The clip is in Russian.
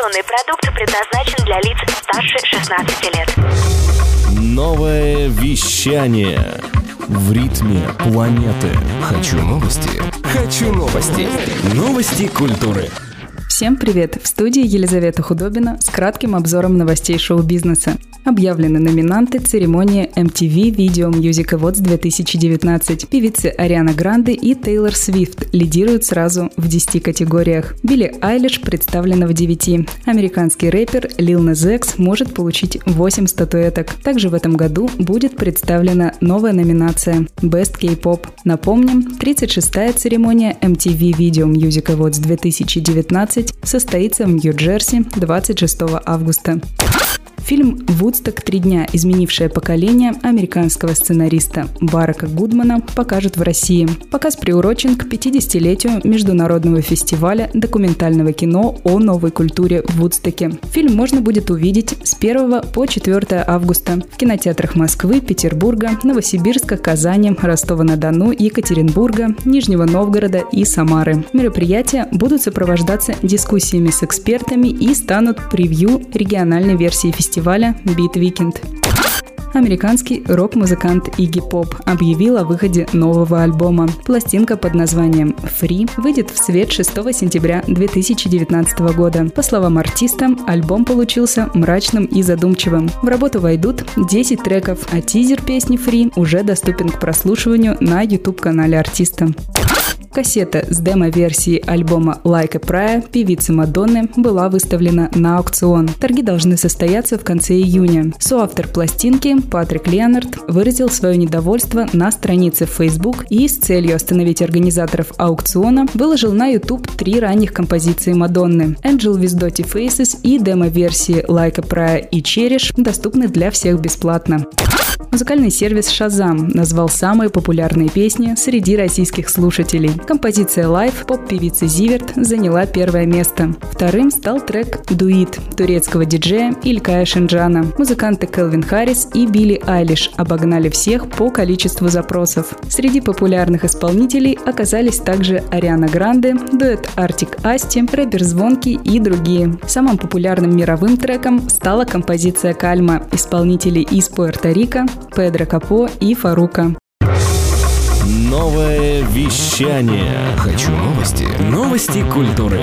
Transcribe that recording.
Информационный продукт предназначен для лиц старше 16 лет. Новое вещание. В ритме планеты. Хочу новости. Хочу новости. Новости культуры. Всем привет! В студии Елизавета Худобина с кратким обзором новостей шоу-бизнеса. Объявлены номинанты церемонии MTV Video Music Awards 2019. Певицы Ариана Гранде и Тейлор Свифт лидируют сразу в 10 категориях. Билли Айлиш представлена в 9. Американский рэпер Nas X может получить 8 статуэток. Также в этом году будет представлена новая номинация Best K-Pop. Напомним, 36-я церемония MTV Video Music Awards 2019 состоится в Нью-Джерси 26 августа. Фильм «Вудсток. Три дня. Изменившее поколение» американского сценариста Барака Гудмана покажут в России. Показ приурочен к 50-летию Международного фестиваля документального кино о новой культуре в Вудстоке. Фильм можно будет увидеть с 1 по 4 августа в кинотеатрах Москвы, Петербурга, Новосибирска, Казани, Ростова-на-Дону, Екатеринбурга, Нижнего Новгорода и Самары. Мероприятия будут сопровождаться дискуссиями с экспертами и станут превью региональной версии фестиваля фестиваля Beat Weekend. Американский рок-музыкант Игги Поп объявил о выходе нового альбома. Пластинка под названием «Free» выйдет в свет 6 сентября 2019 года. По словам артиста, альбом получился мрачным и задумчивым. В работу войдут 10 треков, а тизер песни «Free» уже доступен к прослушиванию на YouTube-канале артиста. Кассета с демо-версией альбома Like a Prayer певицы Мадонны была выставлена на аукцион. Торги должны состояться в конце июня. Соавтор пластинки Патрик Леонард выразил свое недовольство на странице в Facebook и с целью остановить организаторов аукциона выложил на YouTube три ранних композиции Мадонны Angel with Dotty Faces и демо-версии Like a Prayer и Cherish доступны для всех бесплатно. Музыкальный сервис Shazam назвал самые популярные песни среди российских слушателей. Композиция Live поп-певицы Зиверт заняла первое место. Вторым стал трек «Дуит» турецкого диджея Илькая Шинджана. Музыканты Келвин Харрис и Билли Айлиш обогнали всех по количеству запросов. Среди популярных исполнителей оказались также Ариана Гранде, дуэт Артик Асти, рэпер Звонки и другие. Самым популярным мировым треком стала композиция «Кальма» исполнителей из Пуэрто-Рико, Педро Капо и Фарука. Новое вещание. Хочу новости. Новости культуры.